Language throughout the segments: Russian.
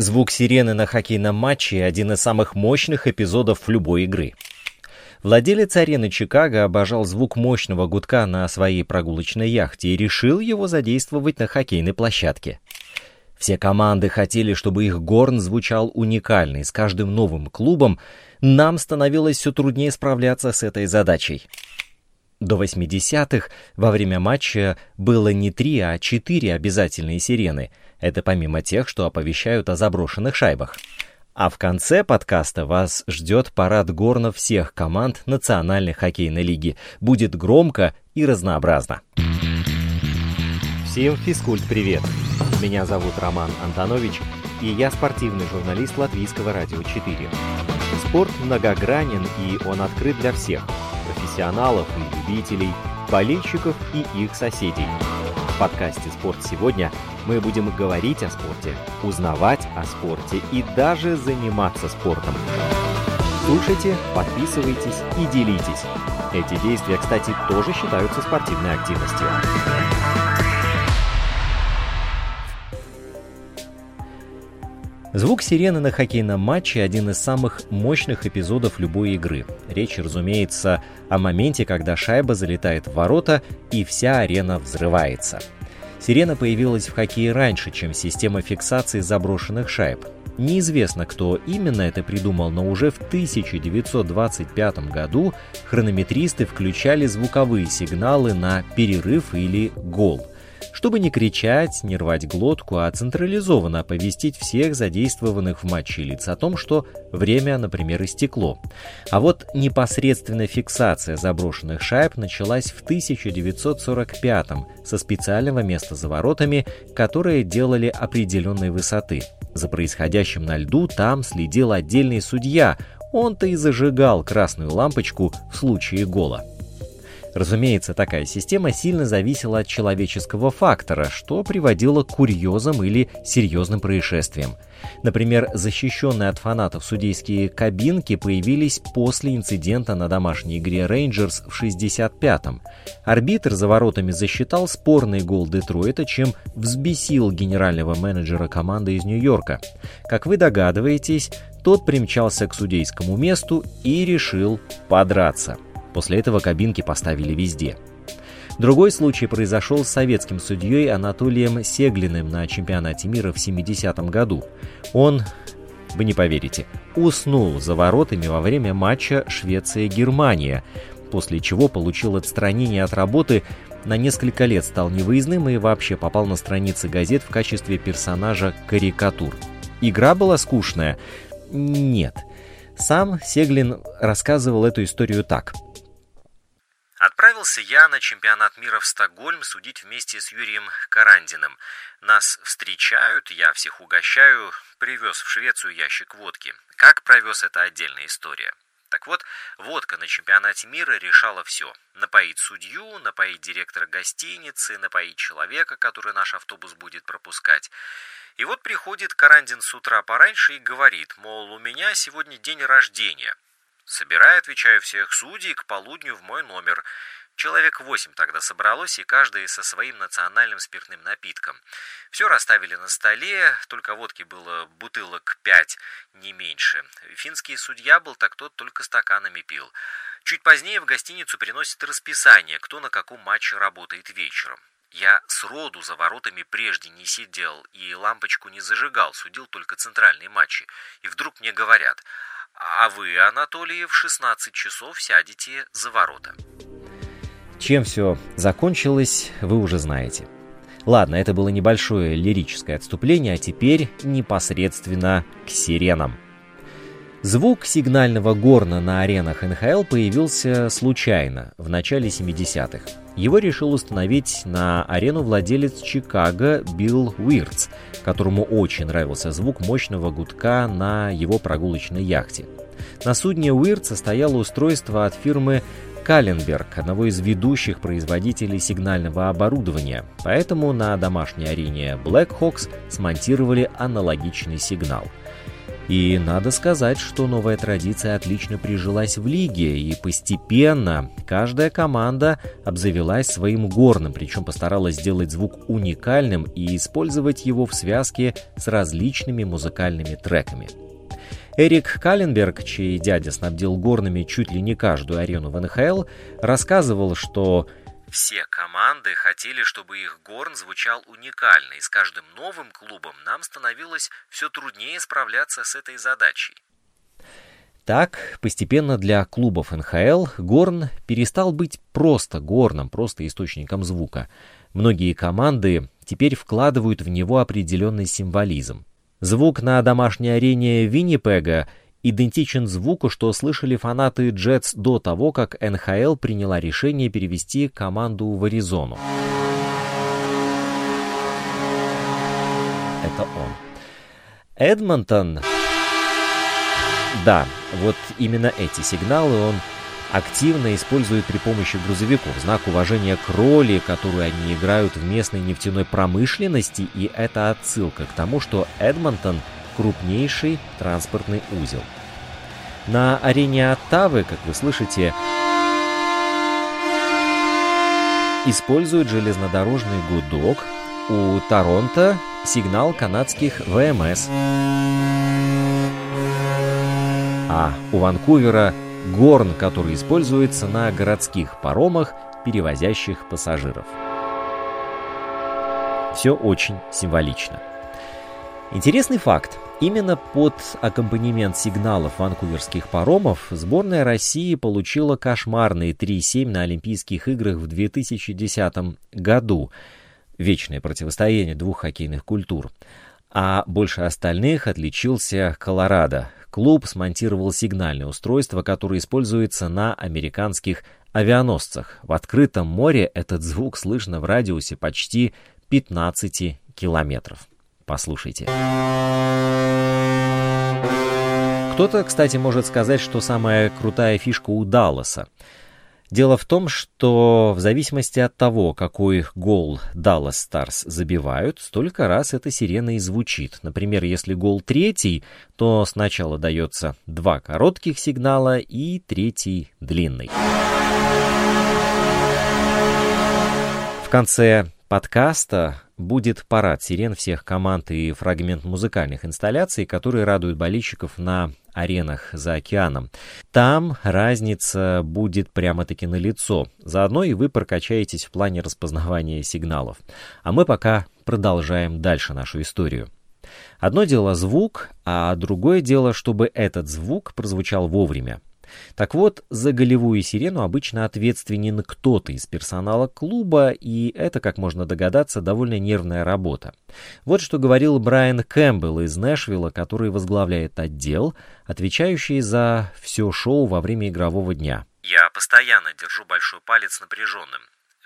Звук сирены на хоккейном матче – один из самых мощных эпизодов любой игры. Владелец арены Чикаго обожал звук мощного гудка на своей прогулочной яхте и решил его задействовать на хоккейной площадке. Все команды хотели, чтобы их горн звучал уникально, и с каждым новым клубом нам становилось все труднее справляться с этой задачей. До 80-х во время матча было не три, а четыре обязательные сирены. Это помимо тех, что оповещают о заброшенных шайбах. А в конце подкаста вас ждет парад горнов всех команд Национальной хоккейной лиги. Будет громко и разнообразно. Всем физкульт-привет! Меня зовут Роман Антонович, и я спортивный журналист Латвийского радио 4. Спорт многогранен, и он открыт для всех – профессионалов и любителей, болельщиков и их соседей. В подкасте «Спорт сегодня» мы будем говорить о спорте, узнавать о спорте и даже заниматься спортом. Слушайте, подписывайтесь и делитесь. Эти действия, кстати, тоже считаются спортивной активностью. Звук сирены на хоккейном матче – один из самых мощных эпизодов любой игры. Речь, разумеется, о моменте, когда шайба залетает в ворота и вся арена взрывается. Сирена появилась в хоккее раньше, чем система фиксации заброшенных шайб. Неизвестно, кто именно это придумал, но уже в 1925 году хронометристы включали звуковые сигналы на перерыв или гол – чтобы не кричать, не рвать глотку, а централизованно оповестить всех задействованных в матче лиц о том, что время, например, истекло. А вот непосредственная фиксация заброшенных шайб началась в 1945 со специального места за воротами, которые делали определенной высоты. За происходящим на льду там следил отдельный судья, он-то и зажигал красную лампочку в случае гола. Разумеется, такая система сильно зависела от человеческого фактора, что приводило к курьезам или серьезным происшествиям. Например, защищенные от фанатов судейские кабинки появились после инцидента на домашней игре Рейнджерс в 65-м. Арбитр за воротами засчитал спорный гол Детройта, чем взбесил генерального менеджера команды из Нью-Йорка. Как вы догадываетесь, тот примчался к судейскому месту и решил подраться – После этого кабинки поставили везде. Другой случай произошел с советским судьей Анатолием Сеглиным на чемпионате мира в 70-м году. Он, вы не поверите, уснул за воротами во время матча Швеция-Германия, после чего получил отстранение от работы на несколько лет стал невыездным и вообще попал на страницы газет в качестве персонажа карикатур. Игра была скучная? Нет. Сам Сеглин рассказывал эту историю так – Отправился я на чемпионат мира в Стокгольм судить вместе с Юрием Карандиным. Нас встречают, я всех угощаю, привез в Швецию ящик водки. Как провез, это отдельная история. Так вот, водка на чемпионате мира решала все. Напоить судью, напоить директора гостиницы, напоить человека, который наш автобус будет пропускать. И вот приходит Карандин с утра пораньше и говорит, мол, у меня сегодня день рождения. Собирай, отвечаю, всех судей к полудню в мой номер. Человек восемь тогда собралось, и каждый со своим национальным спиртным напитком. Все расставили на столе, только водки было бутылок пять, не меньше. Финский судья был, так тот только стаканами пил. Чуть позднее в гостиницу приносят расписание, кто на каком матче работает вечером. Я сроду за воротами прежде не сидел и лампочку не зажигал, судил только центральные матчи. И вдруг мне говорят, а вы, Анатолий, в 16 часов сядете за ворота. Чем все закончилось, вы уже знаете. Ладно, это было небольшое лирическое отступление, а теперь непосредственно к сиренам. Звук сигнального горна на аренах НХЛ появился случайно, в начале 70-х. Его решил установить на арену владелец Чикаго Билл Уиртс, которому очень нравился звук мощного гудка на его прогулочной яхте. На судне Уиртса стояло устройство от фирмы Каленберг, одного из ведущих производителей сигнального оборудования, поэтому на домашней арене Blackhawks смонтировали аналогичный сигнал – И надо сказать, что новая традиция отлично прижилась в лиге, и постепенно каждая команда обзавелась своим горным, причем постаралась сделать звук уникальным и использовать его в связке с различными музыкальными треками. Эрик Каленберг, чей дядя снабдил горными чуть ли не каждую арену в НХЛ, рассказывал, что все команды хотели, чтобы их горн звучал уникально, и с каждым новым клубом нам становилось все труднее справляться с этой задачей. Так, постепенно для клубов НХЛ горн перестал быть просто горном, просто источником звука. Многие команды теперь вкладывают в него определенный символизм. Звук на домашней арене Виннипега идентичен звуку, что слышали фанаты Джетс до того, как НХЛ приняла решение перевести команду в Аризону. Это он. Эдмонтон... Да, вот именно эти сигналы он активно используют при помощи грузовиков в знак уважения к роли, которую они играют в местной нефтяной промышленности, и это отсылка к тому, что Эдмонтон – крупнейший транспортный узел. На арене Оттавы, как вы слышите, используют железнодорожный гудок, у Торонто сигнал канадских ВМС, а у Ванкувера – горн, который используется на городских паромах, перевозящих пассажиров. Все очень символично. Интересный факт. Именно под аккомпанемент сигналов ванкуверских паромов сборная России получила кошмарные 3-7 на Олимпийских играх в 2010 году. Вечное противостояние двух хоккейных культур. А больше остальных отличился Колорадо, клуб смонтировал сигнальное устройство, которое используется на американских авианосцах. В открытом море этот звук слышно в радиусе почти 15 километров. Послушайте. Кто-то, кстати, может сказать, что самая крутая фишка у Далласа — Дело в том, что в зависимости от того, какой гол Dallas Stars забивают, столько раз эта сирена и звучит. Например, если гол третий, то сначала дается два коротких сигнала и третий длинный. В конце подкаста будет парад сирен всех команд и фрагмент музыкальных инсталляций, которые радуют болельщиков на аренах за океаном. Там разница будет прямо-таки на лицо. Заодно и вы прокачаетесь в плане распознавания сигналов. А мы пока продолжаем дальше нашу историю. Одно дело звук, а другое дело, чтобы этот звук прозвучал вовремя. Так вот, за голевую сирену обычно ответственен кто-то из персонала клуба, и это, как можно догадаться, довольно нервная работа. Вот что говорил Брайан Кэмпбелл из Нэшвилла, который возглавляет отдел, отвечающий за все шоу во время игрового дня. «Я постоянно держу большой палец напряженным.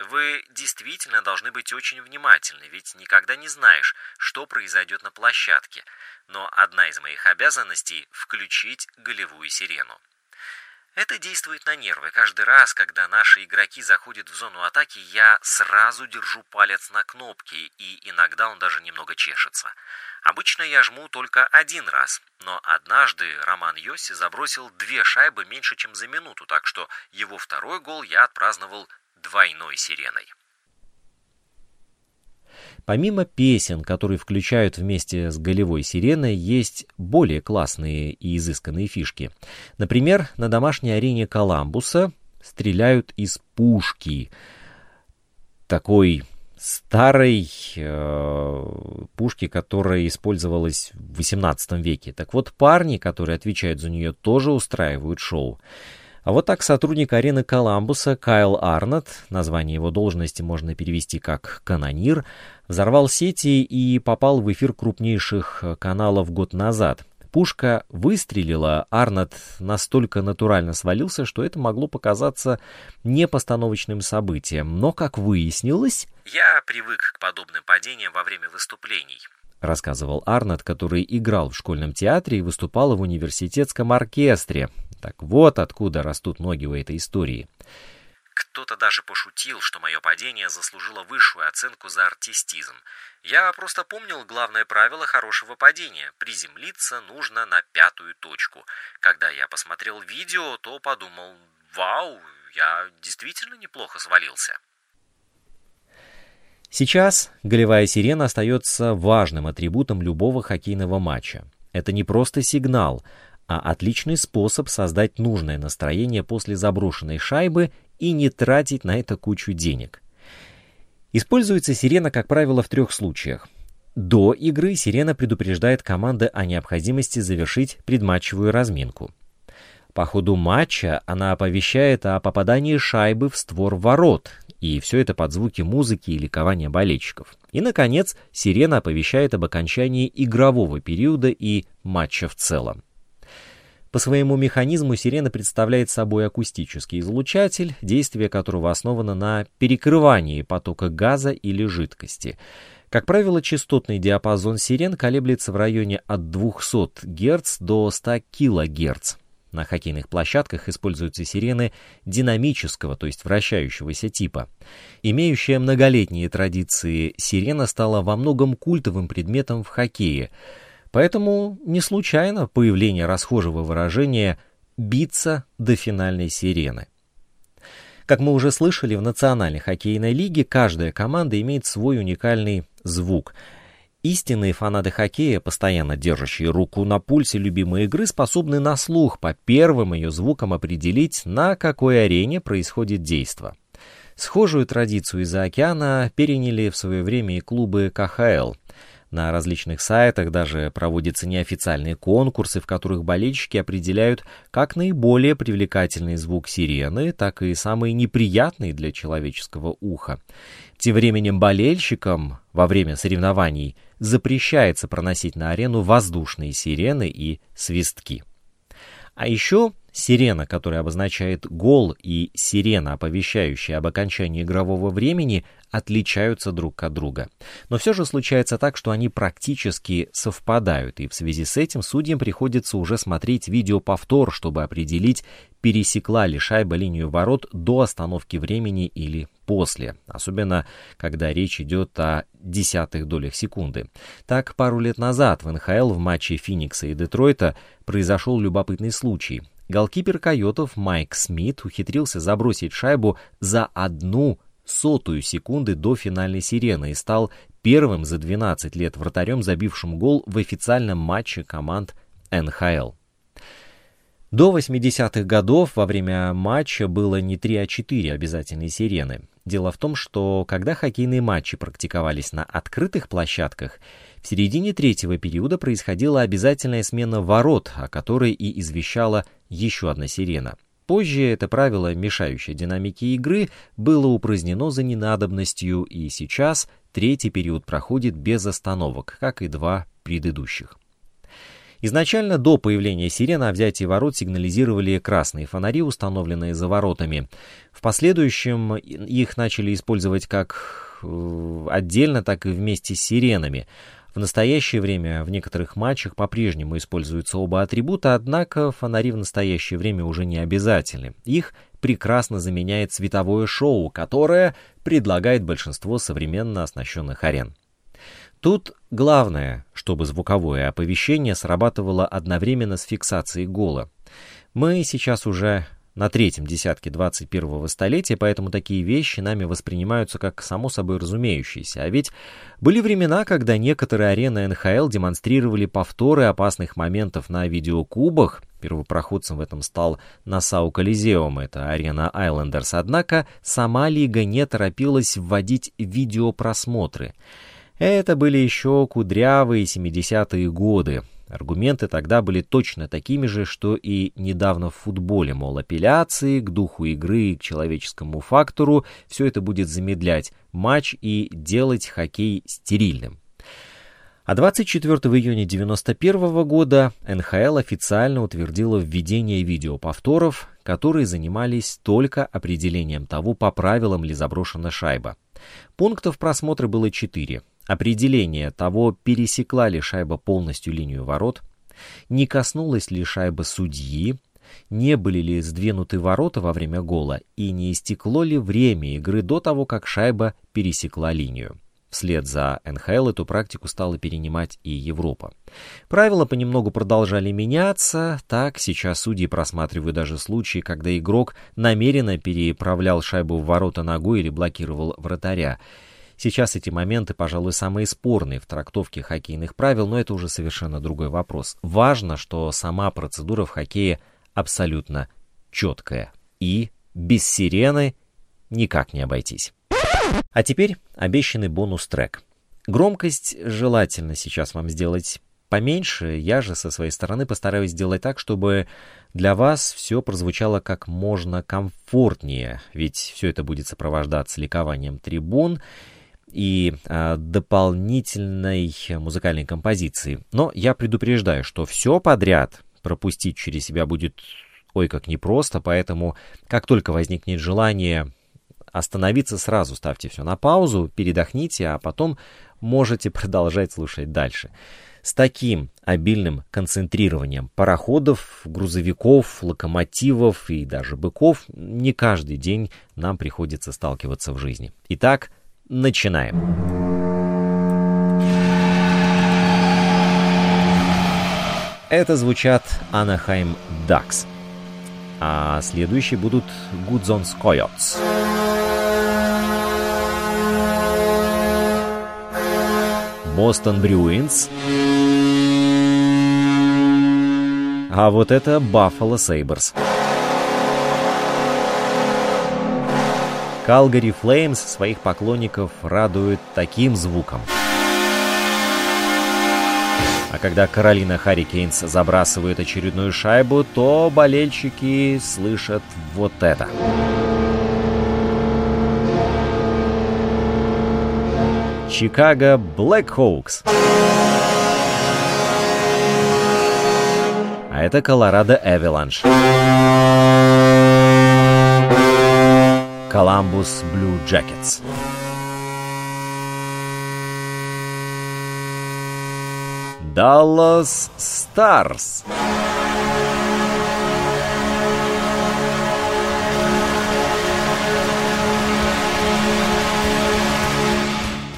Вы действительно должны быть очень внимательны, ведь никогда не знаешь, что произойдет на площадке. Но одна из моих обязанностей – включить голевую сирену. Это действует на нервы. Каждый раз, когда наши игроки заходят в зону атаки, я сразу держу палец на кнопке, и иногда он даже немного чешется. Обычно я жму только один раз, но однажды Роман Йоси забросил две шайбы меньше, чем за минуту, так что его второй гол я отпраздновал двойной сиреной. Помимо песен, которые включают вместе с голевой сиреной, есть более классные и изысканные фишки. Например, на домашней арене Коламбуса стреляют из пушки. Такой старой э, пушки, которая использовалась в XVIII веке. Так вот, парни, которые отвечают за нее, тоже устраивают шоу. А вот так сотрудник арены Коламбуса Кайл Арнотт, название его должности можно перевести как «канонир», взорвал сети и попал в эфир крупнейших каналов год назад. Пушка выстрелила, Арнольд настолько натурально свалился, что это могло показаться непостановочным событием. Но, как выяснилось... «Я привык к подобным падениям во время выступлений», рассказывал Арнольд, который играл в школьном театре и выступал в университетском оркестре. Так вот откуда растут ноги у этой истории. Кто-то даже пошутил, что мое падение заслужило высшую оценку за артистизм. Я просто помнил главное правило хорошего падения – приземлиться нужно на пятую точку. Когда я посмотрел видео, то подумал, вау, я действительно неплохо свалился. Сейчас голевая сирена остается важным атрибутом любого хоккейного матча. Это не просто сигнал, а отличный способ создать нужное настроение после заброшенной шайбы и не тратить на это кучу денег. Используется сирена, как правило, в трех случаях. До игры сирена предупреждает команды о необходимости завершить предматчевую разминку. По ходу матча она оповещает о попадании шайбы в створ ворот, и все это под звуки музыки и ликования болельщиков. И, наконец, сирена оповещает об окончании игрового периода и матча в целом. По своему механизму сирена представляет собой акустический излучатель, действие которого основано на перекрывании потока газа или жидкости. Как правило, частотный диапазон сирен колеблется в районе от 200 Гц до 100 кГц. На хоккейных площадках используются сирены динамического, то есть вращающегося типа. Имеющая многолетние традиции, сирена стала во многом культовым предметом в хоккее – Поэтому не случайно появление расхожего выражения «биться до финальной сирены». Как мы уже слышали, в Национальной хоккейной лиге каждая команда имеет свой уникальный звук. Истинные фанаты хоккея, постоянно держащие руку на пульсе любимой игры, способны на слух по первым ее звукам определить, на какой арене происходит действо. Схожую традицию из-за океана переняли в свое время и клубы КХЛ. На различных сайтах даже проводятся неофициальные конкурсы, в которых болельщики определяют как наиболее привлекательный звук сирены, так и самый неприятный для человеческого уха. Тем временем болельщикам во время соревнований запрещается проносить на арену воздушные сирены и свистки. А еще Сирена, которая обозначает гол, и сирена, оповещающая об окончании игрового времени, отличаются друг от друга. Но все же случается так, что они практически совпадают, и в связи с этим судьям приходится уже смотреть видеоповтор, чтобы определить, пересекла ли шайба линию ворот до остановки времени или после, особенно когда речь идет о десятых долях секунды. Так, пару лет назад в НХЛ в матче Феникса и Детройта произошел любопытный случай. Голкипер Койотов Майк Смит ухитрился забросить шайбу за одну сотую секунды до финальной сирены и стал первым за 12 лет вратарем, забившим гол в официальном матче команд НХЛ. До 80-х годов во время матча было не 3, а 4 обязательные сирены. Дело в том, что когда хоккейные матчи практиковались на открытых площадках, в середине третьего периода происходила обязательная смена ворот, о которой и извещала еще одна сирена. Позже это правило, мешающее динамике игры, было упразднено за ненадобностью, и сейчас третий период проходит без остановок, как и два предыдущих. Изначально до появления сирены о взятии ворот сигнализировали красные фонари, установленные за воротами. В последующем их начали использовать как э, отдельно, так и вместе с сиренами. В настоящее время в некоторых матчах по-прежнему используются оба атрибута, однако фонари в настоящее время уже не обязательны. Их прекрасно заменяет световое шоу, которое предлагает большинство современно оснащенных арен. Тут главное, чтобы звуковое оповещение срабатывало одновременно с фиксацией гола. Мы сейчас уже на третьем десятке 21-го столетия, поэтому такие вещи нами воспринимаются как само собой разумеющиеся. А ведь были времена, когда некоторые арены НХЛ демонстрировали повторы опасных моментов на видеокубах. Первопроходцем в этом стал Насау Колизеум, это арена Айлендерс. Однако сама лига не торопилась вводить видеопросмотры. Это были еще кудрявые 70-е годы. Аргументы тогда были точно такими же, что и недавно в футболе, мол, апелляции к духу игры, к человеческому фактору, все это будет замедлять матч и делать хоккей стерильным. А 24 июня 1991 года НХЛ официально утвердила введение видеоповторов, которые занимались только определением того, по правилам ли заброшена шайба. Пунктов просмотра было четыре определение того, пересекла ли шайба полностью линию ворот, не коснулась ли шайба судьи, Не были ли сдвинуты ворота во время гола и не истекло ли время игры до того, как шайба пересекла линию? Вслед за НХЛ эту практику стала перенимать и Европа. Правила понемногу продолжали меняться, так сейчас судьи просматривают даже случаи, когда игрок намеренно переправлял шайбу в ворота ногой или блокировал вратаря. Сейчас эти моменты, пожалуй, самые спорные в трактовке хоккейных правил, но это уже совершенно другой вопрос. Важно, что сама процедура в хоккее абсолютно четкая. И без сирены никак не обойтись. А теперь обещанный бонус-трек. Громкость желательно сейчас вам сделать поменьше, я же со своей стороны постараюсь сделать так, чтобы для вас все прозвучало как можно комфортнее, ведь все это будет сопровождаться ликованием трибун и а, дополнительной музыкальной композицией. Но я предупреждаю, что все подряд пропустить через себя будет ой как непросто, поэтому как только возникнет желание остановиться сразу, ставьте все на паузу, передохните, а потом можете продолжать слушать дальше. С таким обильным концентрированием пароходов, грузовиков, локомотивов и даже быков не каждый день нам приходится сталкиваться в жизни. Итак, начинаем. Это звучат Anaheim Ducks. А следующие будут Goodzons Coyotes. Бостон Брюинс. А вот это Баффало Сейберс. Калгари Flames своих поклонников радует таким звуком. А когда Каролина Hurricanes забрасывает очередную шайбу, то болельщики слышат вот это. Чикаго Blackhawks. А это Колорадо Avalanche. Коламбус Blue Jackets. Даллас Stars.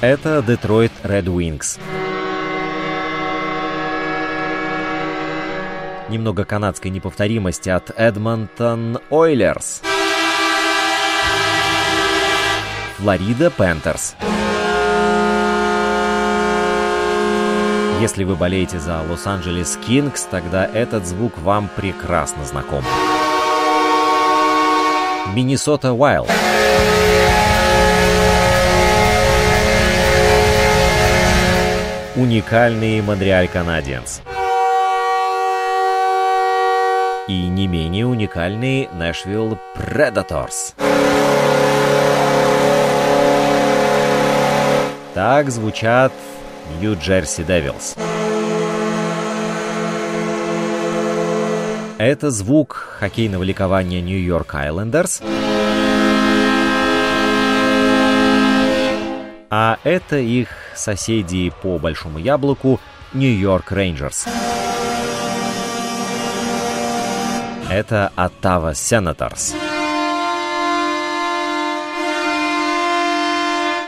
Это Детройт Red Wings. Немного канадской неповторимости от Эдмонтон Oilers. Флорида Panthers. Если вы болеете за Лос-Анджелес Kings, тогда этот звук вам прекрасно знаком. Миннесота Wild. уникальный Монреаль Canadiens. И не менее уникальный Нэшвилл Predators. Так звучат Нью-Джерси Девилс. Это звук хоккейного ликования Нью-Йорк Айлендерс. А это их соседи по Большому Яблоку Нью-Йорк Рейнджерс. Это Оттава Сенаторс.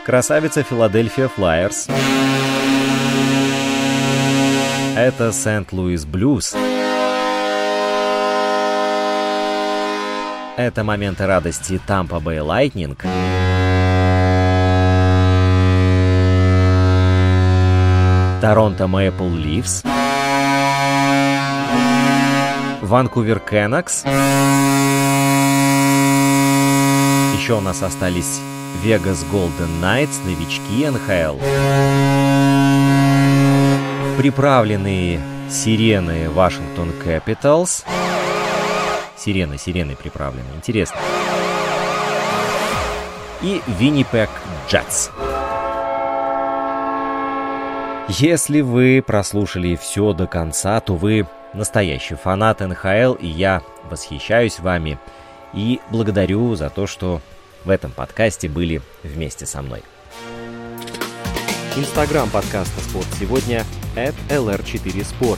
Красавица Филадельфия Flyers. Это Сент-Луис Blues. Это моменты радости Тампа Бэй Lightning. Торонто Maple Leafs, Ванкувер Canucks. Еще у нас остались Вегас Golden Knights, новички НХЛ. Приправленные сирены Вашингтон Capitals. Сирены, сирены приправлены. Интересно. И Виннипег Jets. Если вы прослушали все до конца, то вы настоящий фанат НХЛ, и я восхищаюсь вами и благодарю за то, что в этом подкасте были вместе со мной. Инстаграм подкаста «Спорт сегодня» at lr4sport.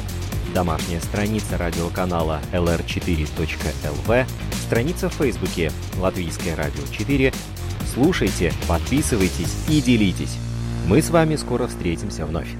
домашняя страница радиоканала lr4.lv, страница в Фейсбуке «Латвийское радио 4». Слушайте, подписывайтесь и делитесь. Мы с вами скоро встретимся вновь.